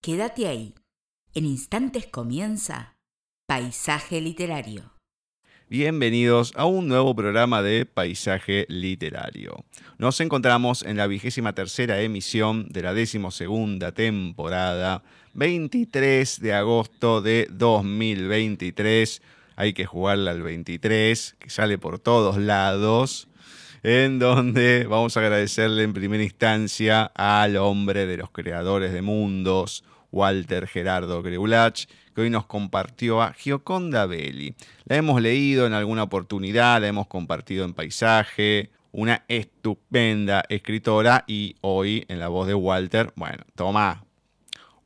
Quédate ahí. En instantes comienza Paisaje Literario. Bienvenidos a un nuevo programa de Paisaje Literario. Nos encontramos en la vigésima tercera emisión de la decimosegunda temporada, 23 de agosto de 2023. Hay que jugarla al 23, que sale por todos lados, en donde vamos a agradecerle en primera instancia al hombre de los creadores de mundos, Walter Gerardo Greulach, que hoy nos compartió a Gioconda Belli. La hemos leído en alguna oportunidad, la hemos compartido en paisaje, una estupenda escritora y hoy en la voz de Walter, bueno, toma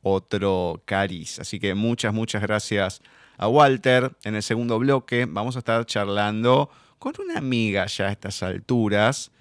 otro cariz. Así que muchas, muchas gracias a Walter. En el segundo bloque vamos a estar charlando con una amiga ya a estas alturas,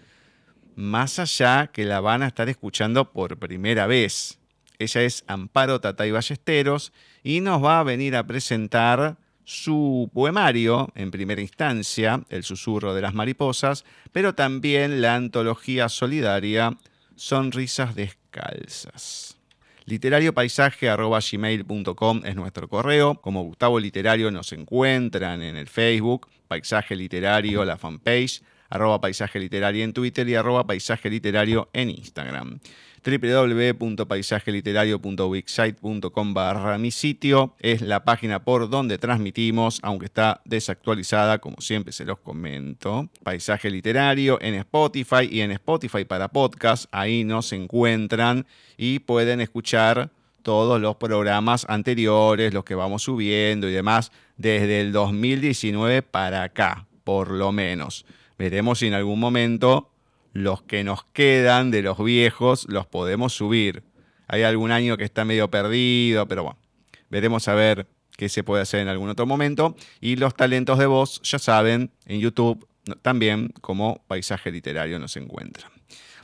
más allá que la van a estar escuchando por primera vez. Ella es Amparo Tatay Ballesteros y nos va a venir a presentar su poemario en primera instancia, El susurro de las mariposas, pero también la antología solidaria Sonrisas descalzas. Literariopaisaje.gmail.com es nuestro correo. Como Gustavo Literario nos encuentran en el Facebook, Paisaje Literario, la fanpage, arroba Paisaje Literario en Twitter y arroba Paisaje Literario en Instagram www.paisajeliterario.wixsite.com barra mi sitio. Es la página por donde transmitimos, aunque está desactualizada, como siempre se los comento. Paisaje Literario en Spotify y en Spotify para podcast. Ahí nos encuentran y pueden escuchar todos los programas anteriores, los que vamos subiendo y demás, desde el 2019 para acá, por lo menos. Veremos si en algún momento los que nos quedan de los viejos los podemos subir. Hay algún año que está medio perdido, pero bueno, veremos a ver qué se puede hacer en algún otro momento. Y los talentos de voz, ya saben, en YouTube también como paisaje literario nos encuentran.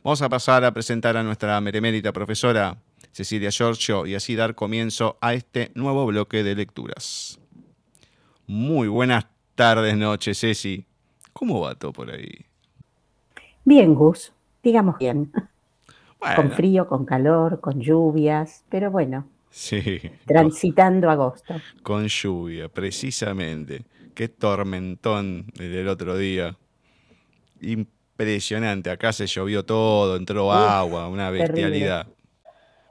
Vamos a pasar a presentar a nuestra meremérita profesora Cecilia Giorgio y así dar comienzo a este nuevo bloque de lecturas. Muy buenas tardes, noches, Ceci. ¿Cómo va todo por ahí? Bien, Gus, digamos bien. Con frío, con calor, con lluvias, pero bueno. Sí. Transitando agosto. Con lluvia, precisamente. Qué tormentón del otro día. Impresionante. Acá se llovió todo, entró agua, una bestialidad.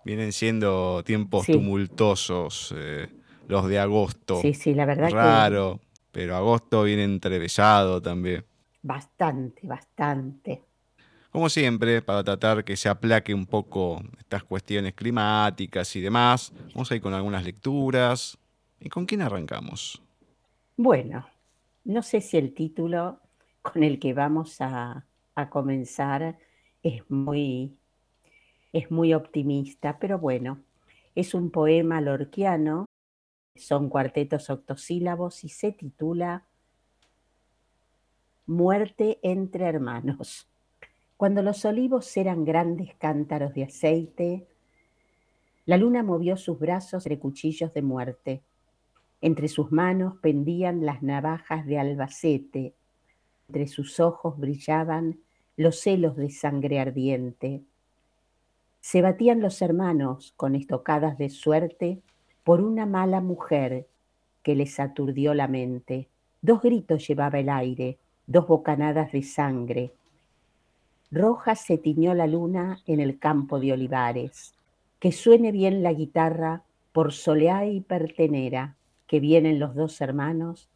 Vienen siendo tiempos tumultuosos eh, los de agosto. Sí, sí, la verdad Raro, pero agosto viene entrevesado también. Bastante, bastante. Como siempre, para tratar que se aplaque un poco estas cuestiones climáticas y demás, vamos a ir con algunas lecturas. ¿Y con quién arrancamos? Bueno, no sé si el título con el que vamos a, comenzar es muy, es muy optimista, pero bueno, es un poema lorquiano, son cuartetos octosílabos y se titula Muerte entre hermanos. Cuando los olivos eran grandes cántaros de aceite, la luna movió sus brazos de cuchillos de muerte. Entre sus manos pendían las navajas de Albacete, entre sus ojos brillaban los celos de sangre ardiente. Se batían los hermanos con estocadas de suerte por una mala mujer que les aturdió la mente. Dos gritos llevaba el aire, dos bocanadas de sangre, Roja se tiñó la luna en el campo de olivares. Que suene bien la guitarra por soleá y pertenera, que vienen los dos hermanos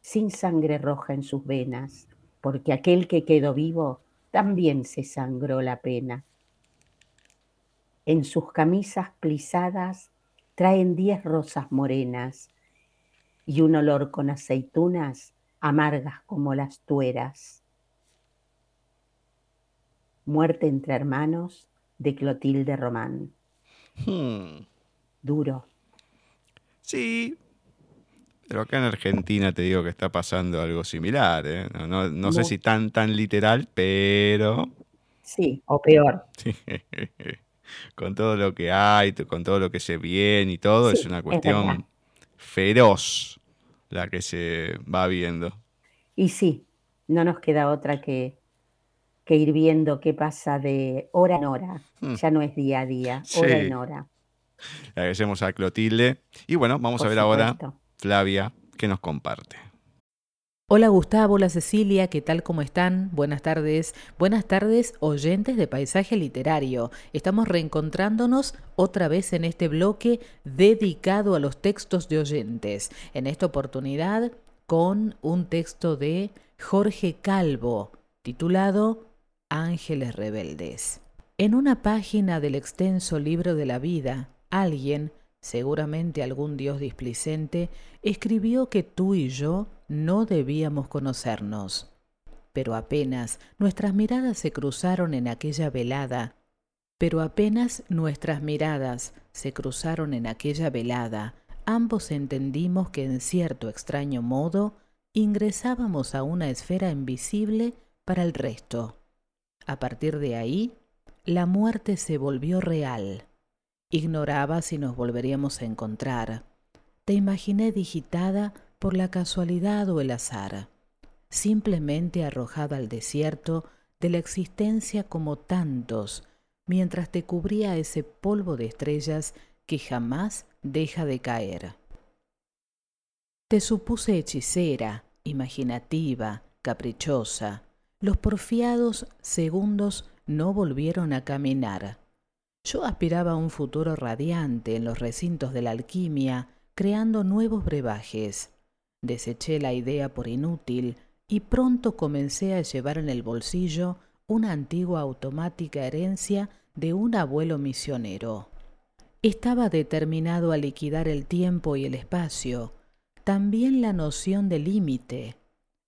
sin sangre roja en sus venas, porque aquel que quedó vivo también se sangró la pena. En sus camisas plisadas traen diez rosas morenas y un olor con aceitunas amargas como las tueras. Muerte entre hermanos de Clotilde Román. Hmm. Duro. Sí, pero acá en Argentina te digo que está pasando algo similar. ¿eh? No, sé si tan, tan literal, pero... Sí, o peor. con todo lo que hay, con todo lo que se viene y todo, es una cuestión feroz la que se va viendo. Y sí, no nos queda otra que que ir viendo qué pasa de hora en hora. Hmm. Ya no es día a día, hora en hora. Le agradecemos a Clotilde. Y bueno, vamos a ver ahora Flavia, que nos comparte. Hola Gustavo, hola Cecilia, ¿qué tal? ¿Cómo están? Buenas tardes. Buenas tardes, oyentes de Paisaje Literario. Estamos reencontrándonos otra vez en este bloque dedicado a los textos de oyentes. En esta oportunidad con un texto de Jorge Calvo, titulado Ángeles Rebeldes. En una página del extenso libro de la vida, alguien, seguramente algún dios displicente, escribió que tú y yo no debíamos conocernos. Pero apenas nuestras miradas se cruzaron en aquella velada, pero apenas nuestras miradas se cruzaron en aquella velada, ambos entendimos que en cierto extraño modo ingresábamos a una esfera invisible para el resto. A partir de ahí, la muerte se volvió real. Ignoraba si nos volveríamos a encontrar. Te imaginé digitada por la casualidad o el azar, simplemente arrojada al desierto de la existencia como tantos, mientras te cubría ese polvo de estrellas que jamás deja de caer. Te supuse hechicera, imaginativa, caprichosa. Los porfiados segundos no volvieron a caminar. Yo aspiraba a un futuro radiante en los recintos de la alquimia, creando nuevos brebajes. Deseché la idea por inútil y pronto comencé a llevar en el bolsillo una antigua automática herencia de un abuelo misionero. Estaba determinado a liquidar el tiempo y el espacio, también la noción de límite.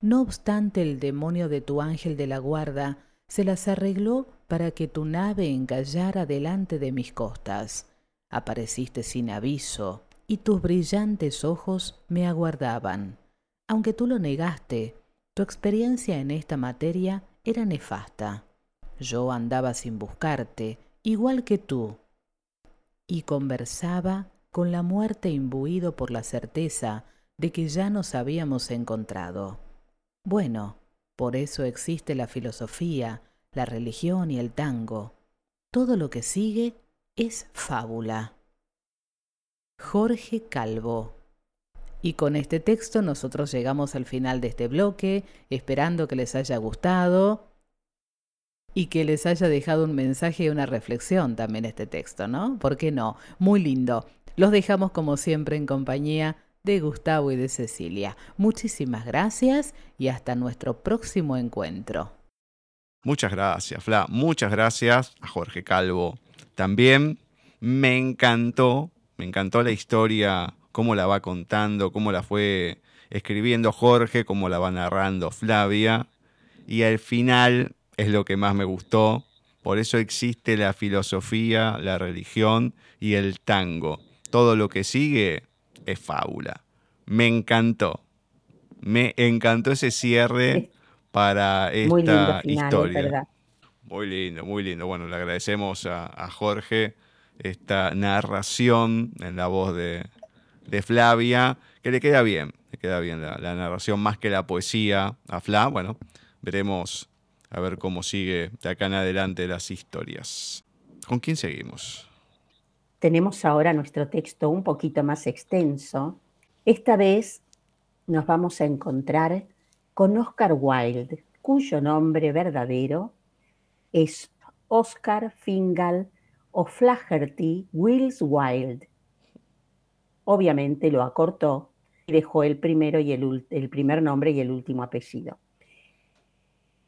No obstante, el demonio de tu ángel de la guarda se las arregló para que tu nave encallara delante de mis costas. Apareciste sin aviso, y tus brillantes ojos me aguardaban. Aunque tú lo negaste, tu experiencia en esta materia era nefasta. Yo andaba sin buscarte, igual que tú, y conversaba con la muerte imbuido por la certeza de que ya nos habíamos encontrado. Bueno, por eso existe la filosofía, la religión y el tango. Todo lo que sigue es fábula. Jorge Calvo. Y con este texto nosotros llegamos al final de este bloque, esperando que les haya gustado y que les haya dejado un mensaje y una reflexión también este texto, ¿no? ¿Por qué no? Muy lindo. Los dejamos como siempre en compañía de Gustavo y de Cecilia. Muchísimas gracias y hasta nuestro próximo encuentro. Muchas gracias, Fla. Muchas gracias a Jorge Calvo. También me encantó me encantó la historia, cómo la va contando, cómo la fue escribiendo Jorge, cómo la va narrando Flavia. Y al final es lo que más me gustó. Por eso existe la filosofía, la religión y el tango. Todo lo que sigue es fábula. Me encantó. Me encantó ese cierre para esta historia. Muy lindo, muy lindo. Bueno, le agradecemos a Jorge esta narración en la voz de, Flavia, que le queda bien, le queda bien la, narración más que la poesía a Fla. Bueno, veremos a ver cómo sigue de acá en adelante las historias. ¿Con quién seguimos? Tenemos ahora nuestro texto un poquito más extenso. Esta vez nos vamos a encontrar con Oscar Wilde, cuyo nombre verdadero es Oscar Fingal O'Flaherty Wills Wilde. Obviamente lo acortó y dejó el, primero y el, el primer nombre y el último apellido.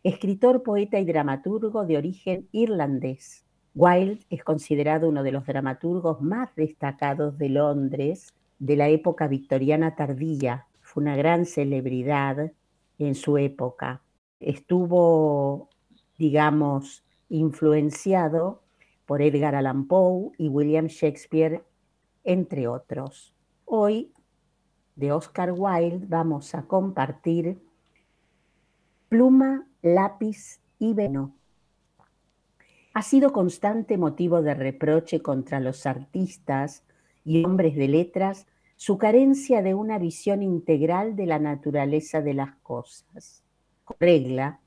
Escritor, poeta y dramaturgo de origen irlandés. Wilde es considerado uno de los dramaturgos más destacados de Londres de la época victoriana tardía. Fue una gran celebridad en su época. Estuvo, digamos, influenciado por Edgar Allan Poe y William Shakespeare, entre otros. Hoy, de Oscar Wilde, vamos a compartir Pluma, lápiz y veno. Ha sido constante motivo de reproche contra los artistas y hombres de letras su carencia de una visión integral de la naturaleza de las cosas. Regla,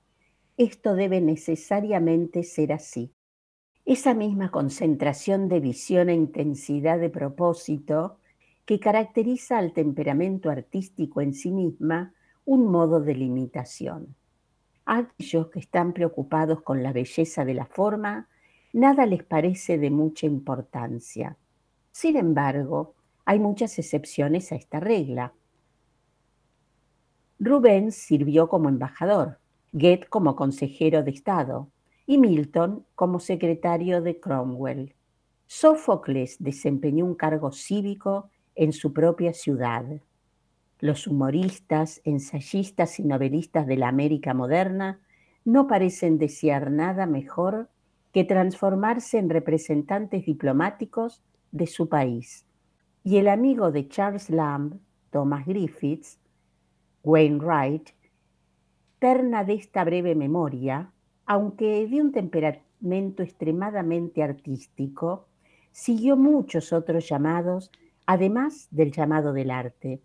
esto debe necesariamente ser así esa misma concentración de visión e intensidad de propósito que caracteriza al temperamento artístico en sí misma un modo de limitación. A aquellos que están preocupados con la belleza de la forma, nada les parece de mucha importancia. Sin embargo, hay muchas excepciones a esta regla. Rubens sirvió como embajador, Goethe como consejero de Estado y Milton como secretario de Cromwell. Sófocles desempeñó un cargo cívico en su propia ciudad. Los humoristas, ensayistas y novelistas de la América moderna no parecen desear nada mejor que transformarse en representantes diplomáticos de su país. Y el amigo de Charles Lamb, Thomas Griffiths, Wainwright, terna de esta breve memoria, aunque de un temperamento extremadamente artístico, siguió muchos otros llamados, además del llamado del arte.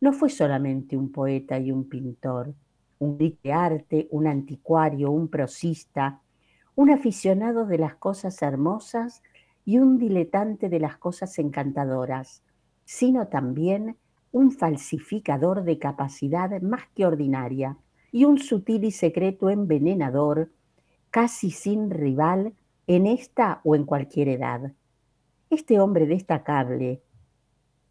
No fue solamente un poeta y un pintor, un de arte, un anticuario, un prosista, un aficionado de las cosas hermosas y un diletante de las cosas encantadoras, sino también un falsificador de capacidad más que ordinaria y un sutil y secreto envenenador, casi sin rival en esta o en cualquier edad. Este hombre destacable,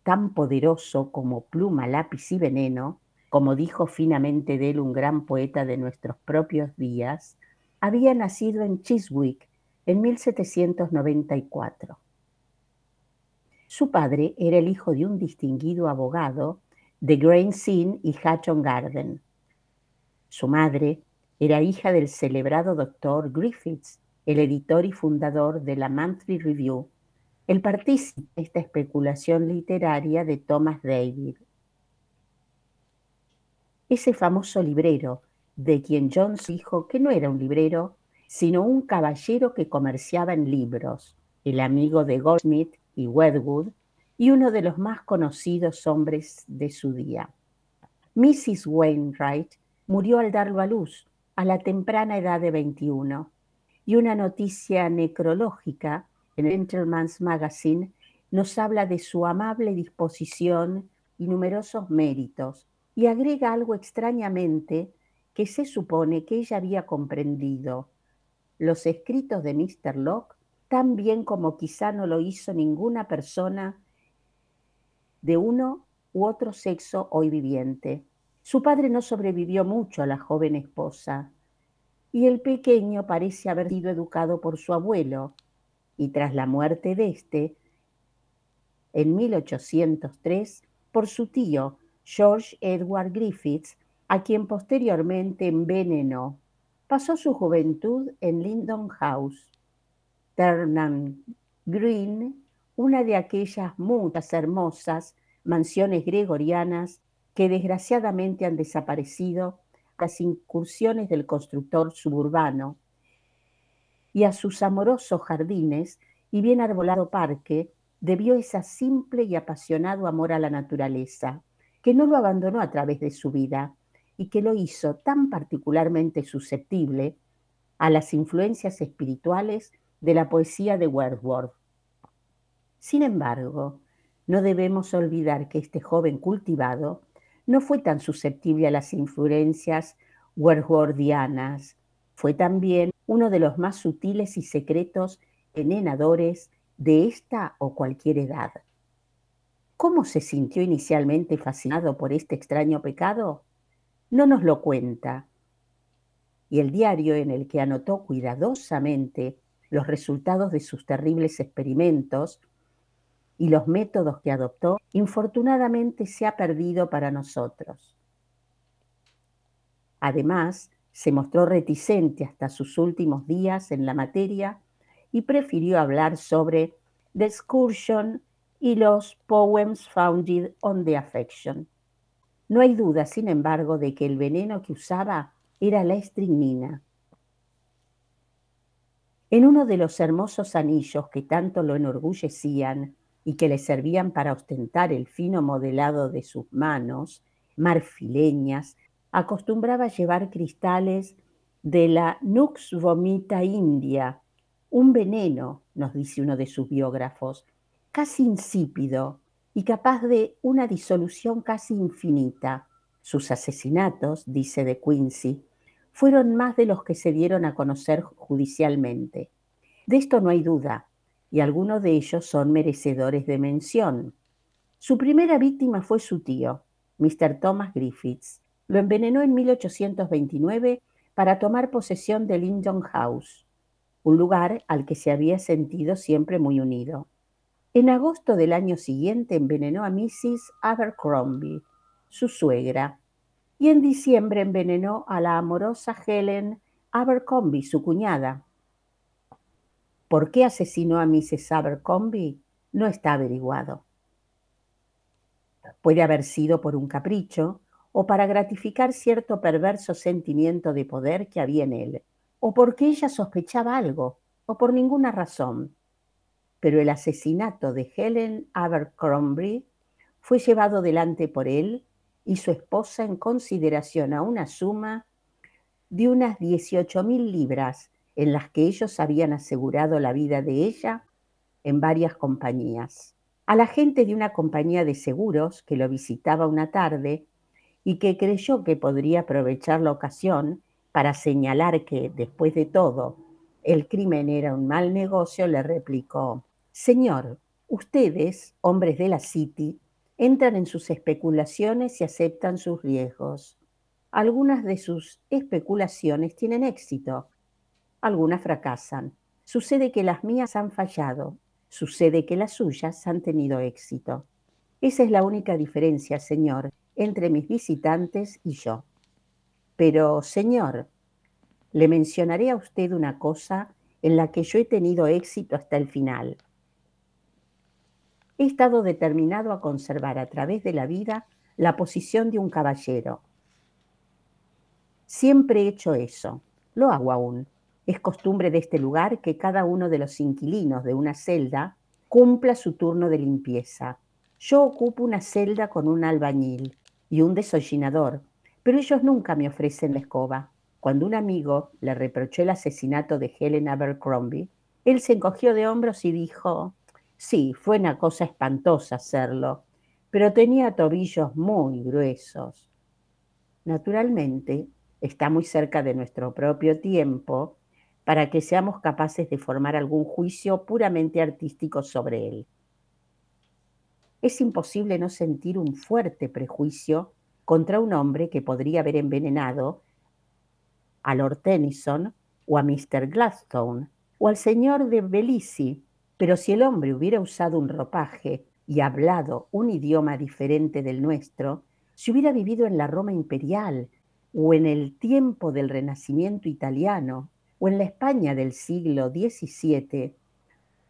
tan poderoso como pluma, lápiz y veneno, como dijo finamente de él un gran poeta de nuestros propios días, había nacido en Chiswick en 1794. Su padre era el hijo de un distinguido abogado de Grange Inn y Hatton Garden. Su madre era hija del celebrado doctor Griffiths, el editor y fundador de la Monthly Review, el partícipe de esta especulación literaria de Thomas David. Ese famoso librero de quien Jones dijo que no era un librero, sino un caballero que comerciaba en libros, el amigo de Goldsmith y Wedgwood, y uno de los más conocidos hombres de su día. Mrs. Wainwright murió al darlo a luz, a la temprana edad de 21, y una noticia necrológica en el Gentleman's Magazine nos habla de su amable disposición y numerosos méritos, y agrega algo extrañamente que se supone que ella había comprendido los escritos de Mr. Locke tan bien como quizá no lo hizo ninguna persona de uno u otro sexo hoy viviente. Su padre no sobrevivió mucho a la joven esposa y el pequeño parece haber sido educado por su abuelo y tras la muerte de éste, en 1803, por su tío George Edward Griffiths, a quien posteriormente envenenó. Pasó su juventud en Lindon House, Ternam Green, una de aquellas muchas hermosas mansiones gregorianas que desgraciadamente han desaparecido las incursiones del constructor suburbano, y a sus amorosos jardines y bien arbolado parque debió ese simple y apasionado amor a la naturaleza, que no lo abandonó a través de su vida, y que lo hizo tan particularmente susceptible a las influencias espirituales de la poesía de Wordsworth. Sin embargo, no debemos olvidar que este joven cultivado no fue tan susceptible a las influencias wordsworthianas, fue también uno de los más sutiles y secretos enenadores de esta o cualquier edad. ¿Cómo se sintió inicialmente fascinado por este extraño pecado? no nos lo cuenta. Y el diario en el que anotó cuidadosamente los resultados de sus terribles experimentos y los métodos que adoptó, infortunadamente se ha perdido para nosotros. Además, se mostró reticente hasta sus últimos días en la materia y prefirió hablar sobre The Excursion y los Poems Founded on the Affection. No hay duda, sin embargo, de que el veneno que usaba era la estricnina. En uno de los hermosos anillos que tanto lo enorgullecían y que le servían para ostentar el fino modelado de sus manos, marfileñas, acostumbraba llevar cristales de la Nux vomita india, un veneno, nos dice uno de sus biógrafos, casi insípido y capaz de una disolución casi infinita. Sus asesinatos, dice de Quincy, fueron más de los que se dieron a conocer judicialmente. De esto no hay duda, y algunos de ellos son merecedores de mención. Su primera víctima fue su tío, Mr. Thomas Griffiths. Lo envenenó en 1829 para tomar posesión de Lindon House, un lugar al que se había sentido siempre muy unido. En agosto del año siguiente envenenó a Mrs. Abercrombie, su suegra, y en diciembre envenenó a la amorosa Helen Abercrombie, su cuñada. ¿Por qué asesinó a Mrs. Abercrombie? No está averiguado. Puede haber sido por un capricho o para gratificar cierto perverso sentimiento de poder que había en él, o porque ella sospechaba algo, o por ninguna razón. Pero el asesinato de Helen Abercrombie fue llevado delante por él y su esposa en consideración a una suma de unas 18 mil libras en las que ellos habían asegurado la vida de ella en varias compañías. A la gente de una compañía de seguros que lo visitaba una tarde y que creyó que podría aprovechar la ocasión para señalar que, después de todo, el crimen era un mal negocio, le replicó, Señor, ustedes, hombres de la City, entran en sus especulaciones y aceptan sus riesgos. Algunas de sus especulaciones tienen éxito, algunas fracasan. Sucede que las mías han fallado, sucede que las suyas han tenido éxito. Esa es la única diferencia, Señor, entre mis visitantes y yo. Pero, Señor, le mencionaré a usted una cosa en la que yo he tenido éxito hasta el final. He estado determinado a conservar a través de la vida la posición de un caballero. Siempre he hecho eso. Lo hago aún. Es costumbre de este lugar que cada uno de los inquilinos de una celda cumpla su turno de limpieza. Yo ocupo una celda con un albañil y un desollinador, pero ellos nunca me ofrecen la escoba. Cuando un amigo le reprochó el asesinato de Helen Abercrombie, él se encogió de hombros y dijo, Sí, fue una cosa espantosa hacerlo, pero tenía tobillos muy gruesos. Naturalmente, está muy cerca de nuestro propio tiempo para que seamos capaces de formar algún juicio puramente artístico sobre él. Es imposible no sentir un fuerte prejuicio contra un hombre que podría haber envenenado a Lord Tennyson o a Mr. Gladstone o al señor de Belizy pero si el hombre hubiera usado un ropaje y hablado un idioma diferente del nuestro, si hubiera vivido en la Roma imperial o en el tiempo del Renacimiento italiano o en la España del siglo XVII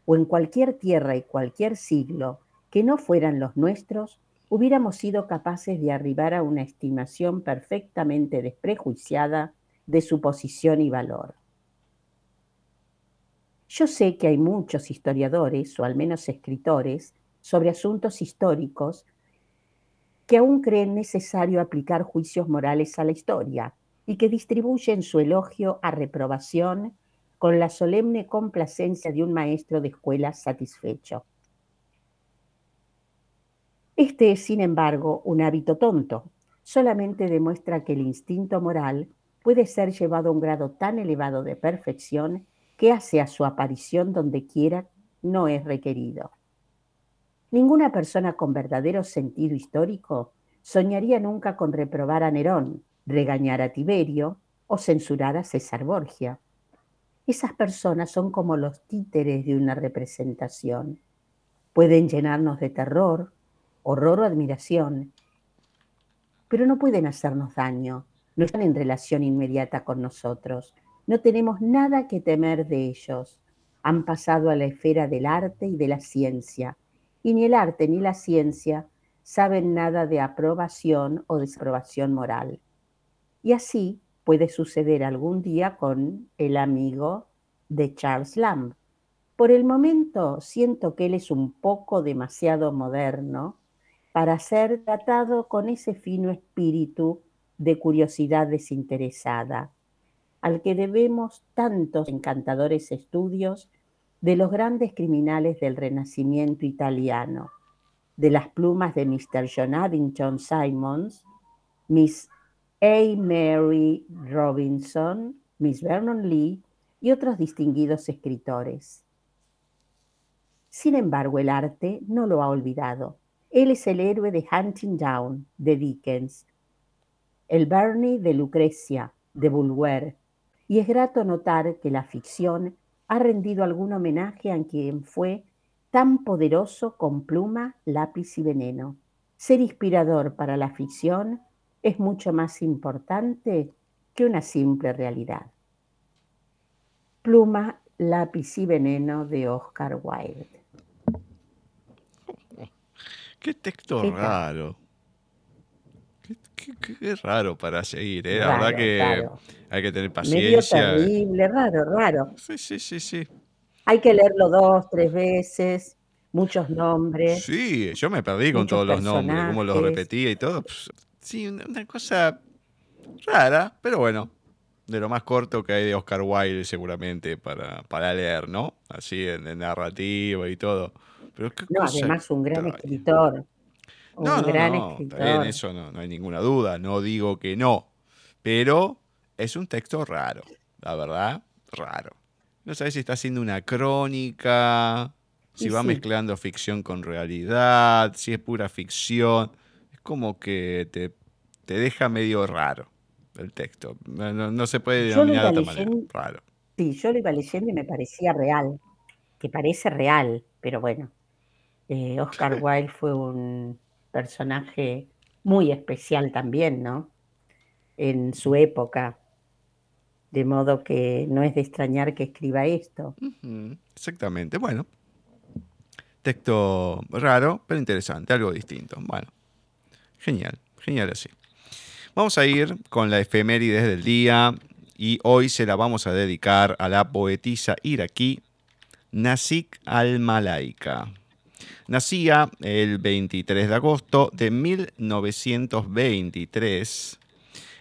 o en cualquier tierra y cualquier siglo que no fueran los nuestros, hubiéramos sido capaces de arribar a una estimación perfectamente desprejuiciada de su posición y valor. Yo sé que hay muchos historiadores, o al menos escritores, sobre asuntos históricos que aún creen necesario aplicar juicios morales a la historia y que distribuyen su elogio a reprobación con la solemne complacencia de un maestro de escuela satisfecho. Este es, sin embargo, un hábito tonto. Solamente demuestra que el instinto moral puede ser llevado a un grado tan elevado de perfección que hace a su aparición donde quiera no es requerido. Ninguna persona con verdadero sentido histórico soñaría nunca con reprobar a Nerón, regañar a Tiberio o censurar a César Borgia. Esas personas son como los títeres de una representación. Pueden llenarnos de terror, horror o admiración, pero no pueden hacernos daño, no están en relación inmediata con nosotros, no tenemos nada que temer de ellos. Han pasado a la esfera del arte y de la ciencia, y ni el arte ni la ciencia saben nada de aprobación o desaprobación moral. Y así puede suceder algún día con el amigo de Charles Lamb. Por el momento siento que él es un poco demasiado moderno para ser tratado con ese fino espíritu de curiosidad desinteresada al que debemos tantos encantadores estudios de los grandes criminales del Renacimiento italiano, de las plumas de Mr. John Addington Simons, Miss A. Mary Robinson, Miss Vernon Lee y otros distinguidos escritores. Sin embargo, el arte no lo ha olvidado. Él es el héroe de Hunting Down, de Dickens, el Bernie de Lucrecia, de Bulwer, y es grato notar que la ficción ha rendido algún homenaje a quien fue tan poderoso con pluma, lápiz y veneno. Ser inspirador para la ficción es mucho más importante que una simple realidad. Pluma, lápiz y veneno de Oscar Wilde. Qué texto raro. Qué, raro para seguir, ¿eh? La verdad que hay que tener paciencia. Medio terrible, raro, raro. Sí, sí, sí, sí. Hay que leerlo dos, tres veces, muchos nombres. Sí, yo me perdí con todos los nombres, cómo los repetía y todo. Sí, una cosa rara, pero bueno, de lo más corto que hay de Oscar Wilde seguramente para, para leer, ¿no? Así en, narrativa y todo. Pero no, además un gran escritor. Un no, gran escritor. En eso no, no hay ninguna duda, no digo que no, pero es un texto raro, la verdad, raro. No sabes si está haciendo una crónica, si va mezclando ficción con realidad, si es pura ficción. Es como que te, te deja medio raro el texto. No, se puede denominar de otra manera. Raro. Sí, yo lo iba leyendo y me parecía real, que parece real, pero bueno. Eh, Oscar Wilde fue un personaje muy especial también, ¿no? En su época. De modo que no es de extrañar que escriba esto. Exactamente. Bueno, texto raro, pero interesante, algo distinto. Bueno, genial, genial así. Vamos a ir con la efemérides del día y hoy se la vamos a dedicar a la poetisa iraquí Nasik al-Malaika. Nacía el 23 de agosto de 1923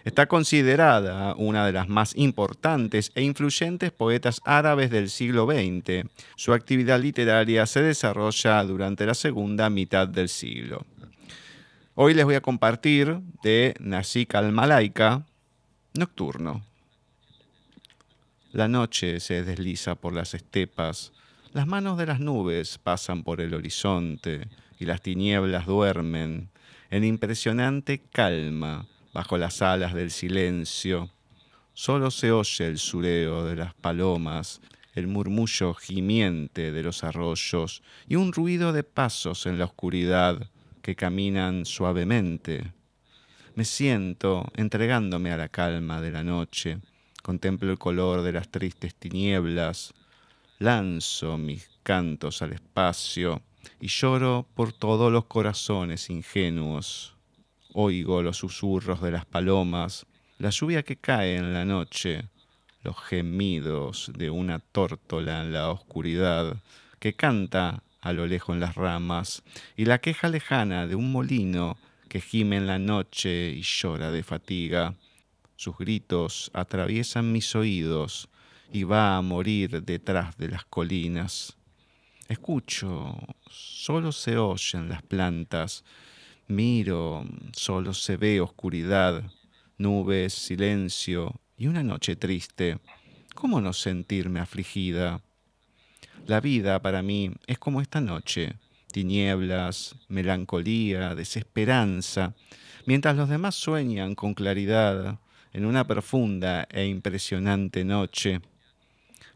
Está considerada una de las más importantes e influyentes poetas árabes del siglo XX. Su actividad literaria se desarrolla durante la segunda mitad del siglo. Hoy les voy a compartir de Nasik al-Malaika, Nocturno. La noche se desliza por las estepas, las manos de las nubes pasan por el horizonte y las tinieblas duermen en impresionante calma bajo las alas del silencio. Solo se oye el sureo de las palomas, el murmullo gimiente de los arroyos y un ruido de pasos en la oscuridad que caminan suavemente. Me siento entregándome a la calma de la noche, contemplo el color de las tristes tinieblas, lanzo mis cantos al espacio y lloro por todos los corazones ingenuos. Oigo los susurros de las palomas, la lluvia que cae en la noche, los gemidos de una tórtola en la oscuridad que canta a lo lejos en las ramas, y la queja lejana de un molino que gime en la noche y llora de fatiga. Sus gritos atraviesan mis oídos y va a morir detrás de las colinas. Escucho, solo se oyen las plantas, Miro, solo se ve oscuridad, nubes, silencio y una noche triste. ¿Cómo no sentirme afligida? La vida para mí es como esta noche, tinieblas, melancolía, desesperanza, mientras los demás sueñan con claridad en una profunda e impresionante noche.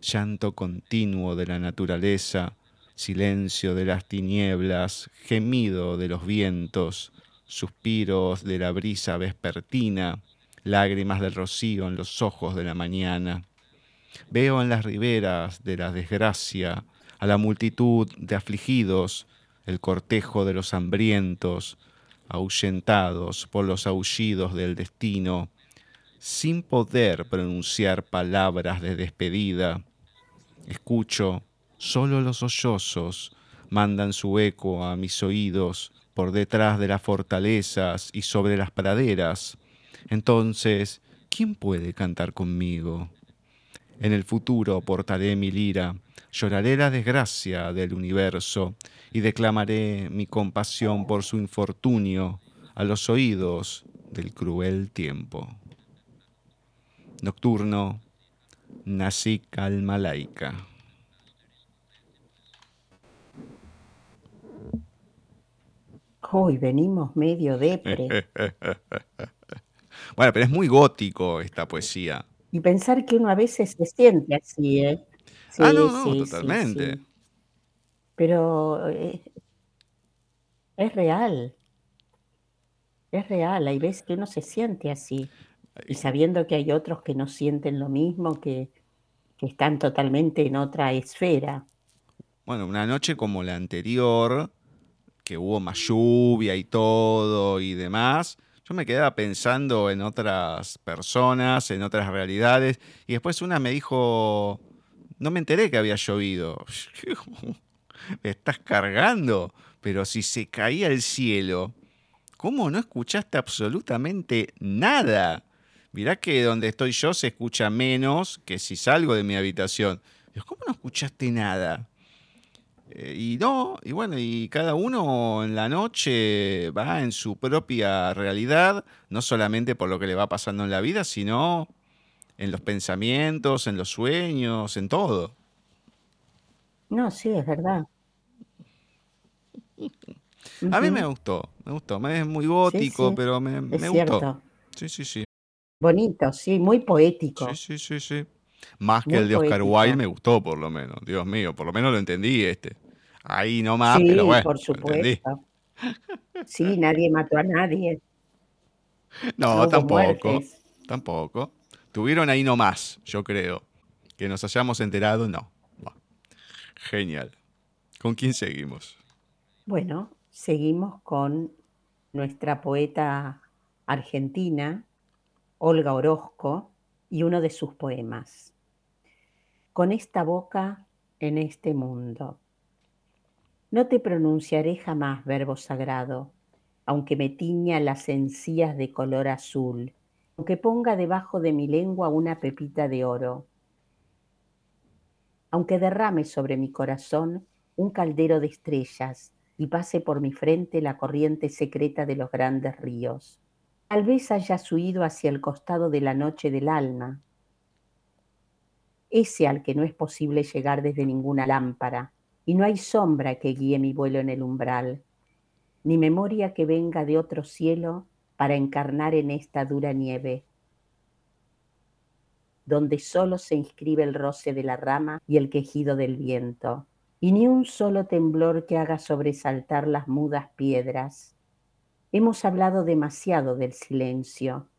Llanto continuo de la naturaleza, silencio de las tinieblas, gemido de los vientos, suspiros de la brisa vespertina, lágrimas del rocío en los ojos de la mañana. Veo en las riberas de la desgracia a la multitud de afligidos, el cortejo de los hambrientos, ahuyentados por los aullidos del destino, sin poder pronunciar palabras de despedida. Escucho Solo los sollozos mandan su eco a mis oídos por detrás de las fortalezas y sobre las praderas. Entonces ¿quién puede cantar conmigo? En el futuro portaré mi lira, lloraré la desgracia del universo y declamaré mi compasión por su infortunio a los oídos del cruel tiempo. Nocturno, Nasik al-Malaika. Hoy venimos medio depre. bueno, pero es muy gótico esta poesía. Y pensar que uno a veces se siente así, ¿eh? ah, no, no, totalmente. Pero eh, es real. Es real. Hay veces que uno se siente así. Y sabiendo que hay otros que no sienten lo mismo, que, que están totalmente en otra esfera. Bueno, una noche como la anterior, que hubo más lluvia y todo y demás, yo me quedaba pensando en otras personas, en otras realidades, y después una me dijo, no me enteré que había llovido. me estás cargando, pero si se caía el cielo, ¿cómo no escuchaste absolutamente nada? Mirá que donde estoy yo se escucha menos que si salgo de mi habitación. ¿Cómo no escuchaste nada? Eh, y no, y bueno, y cada uno en la noche va en su propia realidad, no solamente por lo que le va pasando en la vida, sino en los pensamientos, en los sueños, en todo. No, sí, es verdad. A mí me gustó, me gustó. Es muy gótico, pero me, me gustó. Sí, sí, sí. Bonito, sí, muy poético. Sí, sí, sí, sí. Más que el de Oscar Wilde me gustó, por lo menos. Dios mío, por lo menos lo entendí este. Ahí nomás, pero bueno. por supuesto. Sí, nadie mató a nadie. No, tampoco. Tampoco. Tuvieron ahí nomás, yo creo. Que nos hayamos enterado, no. Genial. ¿Con quién seguimos? Bueno, seguimos con nuestra poeta argentina, Olga Orozco, y uno de sus poemas. Con esta boca en este mundo. No te pronunciaré jamás verbo sagrado, aunque me tiña las encías de color azul, aunque ponga debajo de mi lengua una pepita de oro, aunque derrame sobre mi corazón un caldero de estrellas y pase por mi frente la corriente secreta de los grandes ríos. Tal vez hayas huido hacia el costado de la noche del alma, ese al que no es posible llegar desde ninguna lámpara, y no hay sombra que guíe mi vuelo en el umbral, ni memoria que venga de otro cielo para encarnar en esta dura nieve, donde solo se inscribe el roce de la rama y el quejido del viento, y ni un solo temblor que haga sobresaltar las mudas piedras. Hemos hablado demasiado del silencio.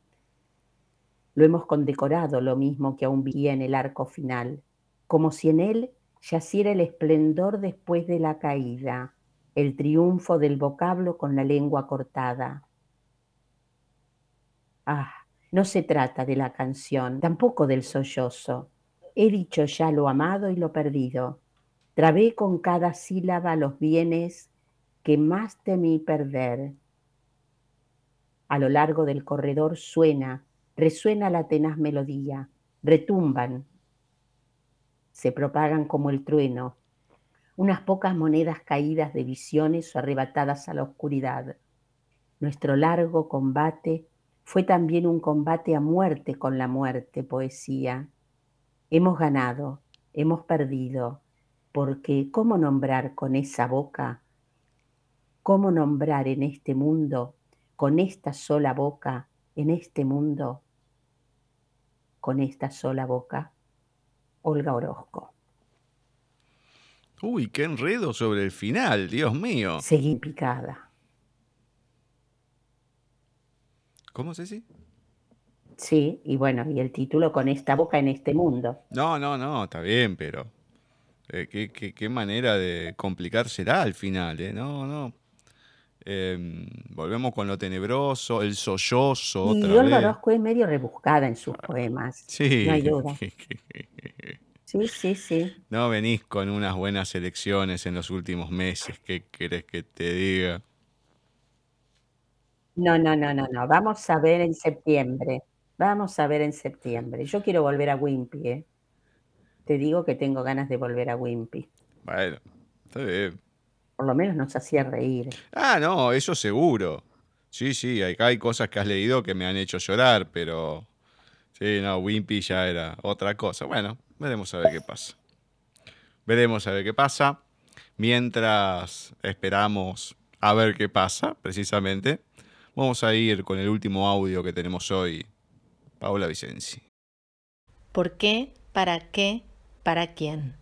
Lo hemos condecorado lo mismo que aún vivía en el arco final, como si en él yaciera el esplendor después de la caída, el triunfo del vocablo con la lengua cortada. Ah, no se trata de la canción, tampoco del sollozo. He dicho ya lo amado y lo perdido. Trabé con cada sílaba los bienes que más temí perder. A lo largo del corredor suena, resuena la tenaz melodía, retumban, se propagan como el trueno, unas pocas monedas caídas de visiones o arrebatadas a la oscuridad. Nuestro largo combate fue también un combate a muerte con la muerte, poesía. Hemos ganado, hemos perdido, porque ¿cómo nombrar con esa boca? ¿Cómo nombrar en este mundo, con esta sola boca, en este mundo, con esta sola boca? Olga Orozco. Uy, qué enredo sobre el final, Dios mío. Seguí picada. ¿Cómo, Ceci? Sí, y bueno, y el título con esta boca en este mundo. No, no, no, está bien, pero eh, ¿qué, qué, manera de complicar al final, ¿eh? No, no. Em, volvemos con lo tenebroso, el sollozo. Y Olga Orozco es medio rebuscada en sus poemas. Sí. No hay duda. Sí, sí, sí. No venís con unas buenas elecciones en los últimos meses. ¿Qué querés que te diga? No, no, no, no, no. Vamos a ver en septiembre. Vamos a ver en septiembre. Yo quiero volver a Wimpy, ¿eh? Te digo que tengo ganas de volver a Wimpy. Bueno, está bien. Por lo menos nos hacía reír. Ah, no, eso seguro. Sí, sí, acá hay cosas que has leído que me han hecho llorar, pero... Sí, no, Wimpy ya era otra cosa. Bueno, veremos a ver qué pasa. Veremos a ver qué pasa. Mientras esperamos a ver qué pasa, precisamente, vamos a ir con el último audio que tenemos hoy. Paula Vicenzi. ¿Por qué? ¿Para qué? ¿Para quién?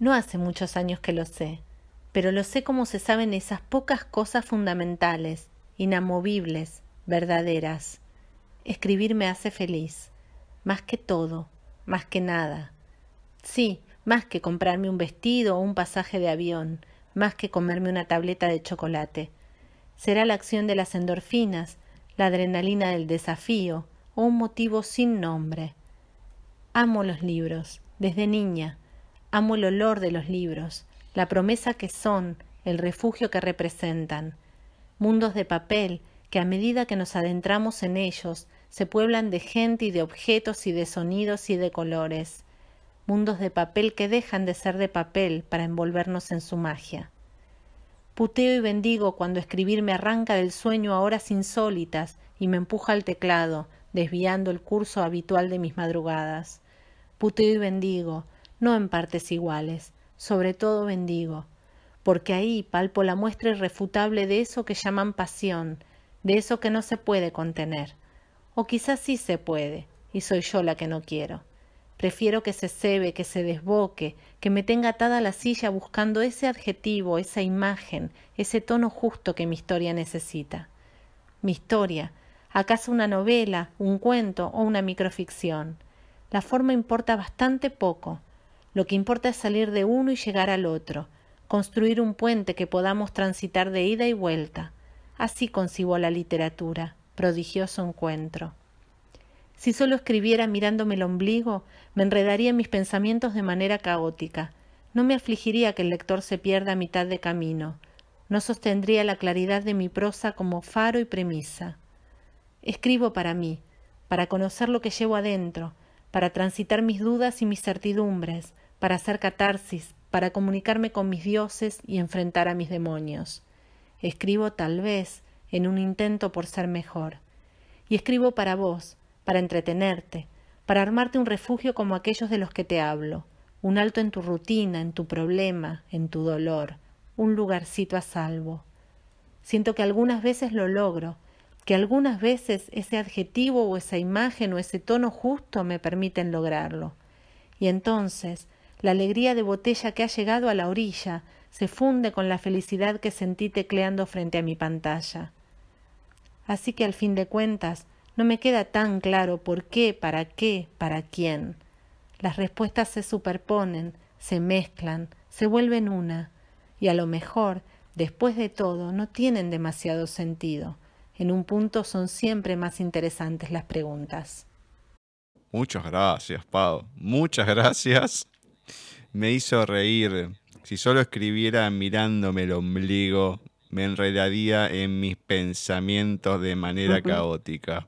No hace muchos años que lo sé, pero lo sé como se saben esas pocas cosas fundamentales, inamovibles, verdaderas. Escribir me hace feliz, más que todo, más que nada. Sí, más que comprarme un vestido o un pasaje de avión, más que comerme una tableta de chocolate. Será la acción de las endorfinas, la adrenalina del desafío o un motivo sin nombre. Amo los libros, desde niña. Amo el olor de los libros, la promesa que son, el refugio que representan. Mundos de papel que a medida que nos adentramos en ellos se pueblan de gente y de objetos y de sonidos y de colores mundos de papel que dejan de ser de papel para envolvernos en su magia. Puteo y bendigo cuando escribir me arranca del sueño a horas insólitas y me empuja al teclado, desviando el curso habitual de mis madrugadas. Puteo y bendigo, no en partes iguales, sobre todo bendigo, porque ahí palpo la muestra irrefutable de eso que llaman pasión, de eso que no se puede contener. O quizás sí se puede, y soy yo la que no quiero. Prefiero que se cebe, que se desboque, que me tenga atada a la silla buscando ese adjetivo, esa imagen, ese tono justo que mi historia necesita. Mi historia, acaso una novela, un cuento o una microficción. La forma importa bastante poco. Lo que importa es salir de uno y llegar al otro, construir un puente que podamos transitar de ida y vuelta. Así concibo la literatura, prodigioso encuentro. Si solo escribiera mirándome el ombligo, me enredaría en mis pensamientos de manera caótica. No me afligiría que el lector se pierda a mitad de camino. No sostendría la claridad de mi prosa como faro y premisa. Escribo para mí, para conocer lo que llevo adentro, para transitar mis dudas y mis certidumbres, para hacer catarsis, para comunicarme con mis dioses y enfrentar a mis demonios. Escribo tal vez en un intento por ser mejor. Y escribo para vos, para entretenerte, para armarte un refugio como aquellos de los que te hablo, un alto en tu rutina, en tu problema, en tu dolor, un lugarcito a salvo. Siento que algunas veces lo logro, que algunas veces ese adjetivo o esa imagen o ese tono justo me permiten lograrlo. Y entonces la alegría de botella que ha llegado a la orilla se funde con la felicidad que sentí tecleando frente a mi pantalla. Así que al fin de cuentas no me queda tan claro por qué, para qué, para quién. Las respuestas se superponen, se mezclan, se vuelven una, y a lo mejor, después de todo, no tienen demasiado sentido. En un punto son siempre más interesantes las preguntas. Muchas gracias, Pau. Muchas gracias. Me hizo reír. Si solo escribiera mirándome el ombligo, me enredaría en mis pensamientos de manera caótica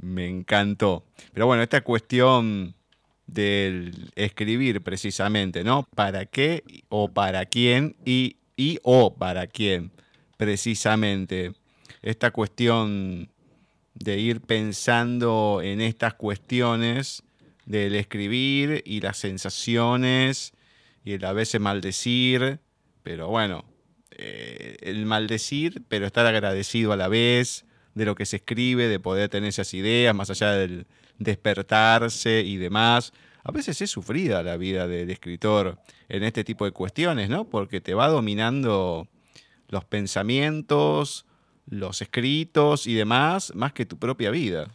me encantó. Pero bueno, esta cuestión del escribir precisamente, ¿no? ¿Para qué o para quién y, y o para quién? Precisamente. Esta cuestión de ir pensando en estas cuestiones del escribir y las sensaciones y el a veces maldecir, pero bueno, eh, el maldecir, pero estar agradecido a la vez, de lo que se escribe, de poder tener esas ideas, más allá del despertarse y demás. A veces es sufrida la vida del escritor en este tipo de cuestiones, ¿no? Porque te va dominando los pensamientos, los escritos y demás, más que tu propia vida.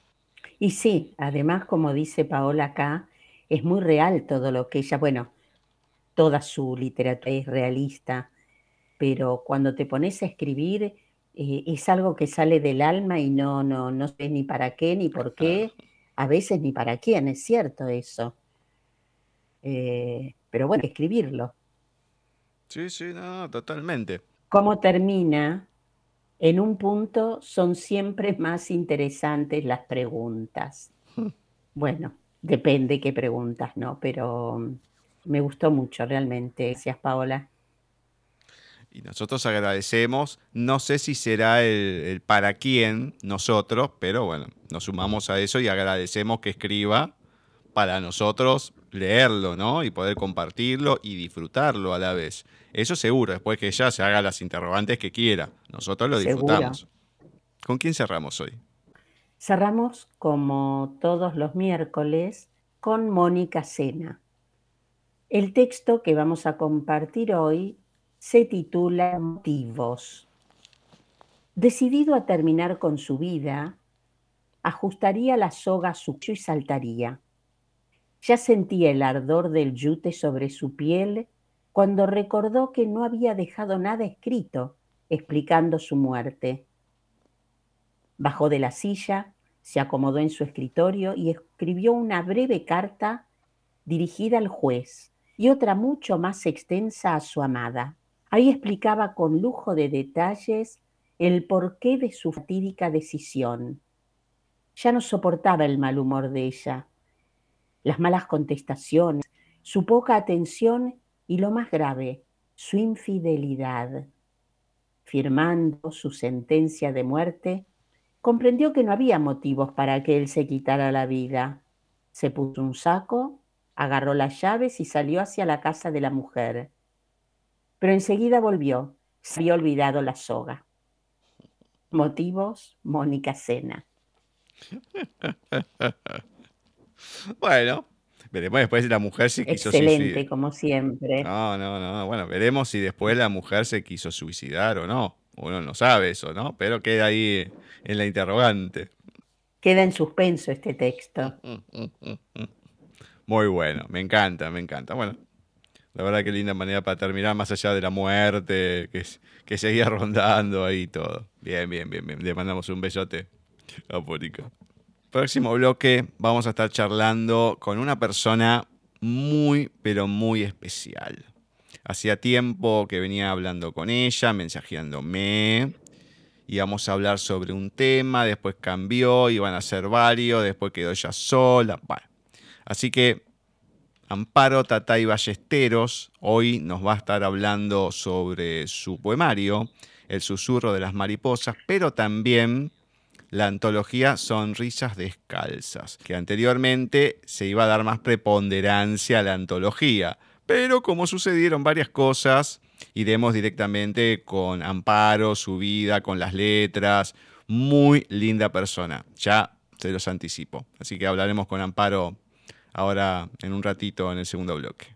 Y sí, además, como dice Paola acá, es muy real todo lo que ella, bueno, toda su literatura es realista, pero cuando te pones a escribir, eh, es algo que sale del alma y no, no, no sé ni para qué ni por qué, a veces ni para quién, es cierto eso. Eh, pero bueno, escribirlo. Sí, sí, no, totalmente. ¿Cómo termina En un punto son siempre más interesantes las preguntas. Hmm. Bueno, depende qué preguntas, ¿no? Pero mm, me gustó mucho realmente. Gracias, Paola. Y nosotros agradecemos, no sé si será el, el para quién nosotros, pero bueno, nos sumamos a eso y agradecemos que escriba para nosotros leerlo, ¿no? Y poder compartirlo y disfrutarlo a la vez. Eso seguro, después que ella se haga las interrogantes que quiera. Nosotros lo disfrutamos. ¿Con quién cerramos hoy? Cerramos, como todos los miércoles, con Mónica Sena. El texto que vamos a compartir hoy se titula Motivos. Decidido a terminar con su vida, ajustaría la soga a su y saltaría. Ya sentía el ardor del yute sobre su piel cuando recordó que no había dejado nada escrito explicando su muerte. Bajó de la silla, se acomodó en su escritorio y escribió una breve carta dirigida al juez y otra mucho más extensa a su amada. Ahí explicaba con lujo de detalles el porqué de su fatídica decisión. Ya no soportaba el mal humor de ella, las malas contestaciones, su poca atención y lo más grave, su infidelidad. Firmando su sentencia de muerte, comprendió que no había motivos para que él se quitara la vida. Se puso un saco, agarró las llaves y salió hacia la casa de la mujer. Pero enseguida volvió, se había olvidado la soga. Motivos, Mónica Sena. Bueno, veremos después si la mujer se quiso Excelente, suicidar. como siempre. No, no, no. Bueno, veremos si después la mujer se quiso suicidar o no. Uno no sabe eso, ¿no? Pero queda ahí en la interrogante. Queda en suspenso este texto. Muy bueno, me encanta, me encanta. Bueno, la verdad que linda manera para terminar, más allá de la muerte, que, seguía rondando ahí todo. Bien, bien, bien, bien. Le mandamos un besote a Mónica. Próximo bloque vamos a estar charlando con una persona muy, pero muy especial. Hacía tiempo que venía hablando con ella, mensajeándome. Íbamos a hablar sobre un tema, después cambió, iban a ser varios, después quedó ella sola. Bueno, así que Amparo Tatay Ballesteros hoy nos va a estar hablando sobre su poemario, El susurro de las mariposas, pero también la antología Sonrisas Descalzas, que anteriormente se iba a dar más preponderancia a la antología, pero como sucedieron varias cosas, iremos directamente con Amparo, su vida, con las letras, muy linda persona, ya se los anticipo. Así que hablaremos con Amparo ahora en un ratito en el segundo bloque.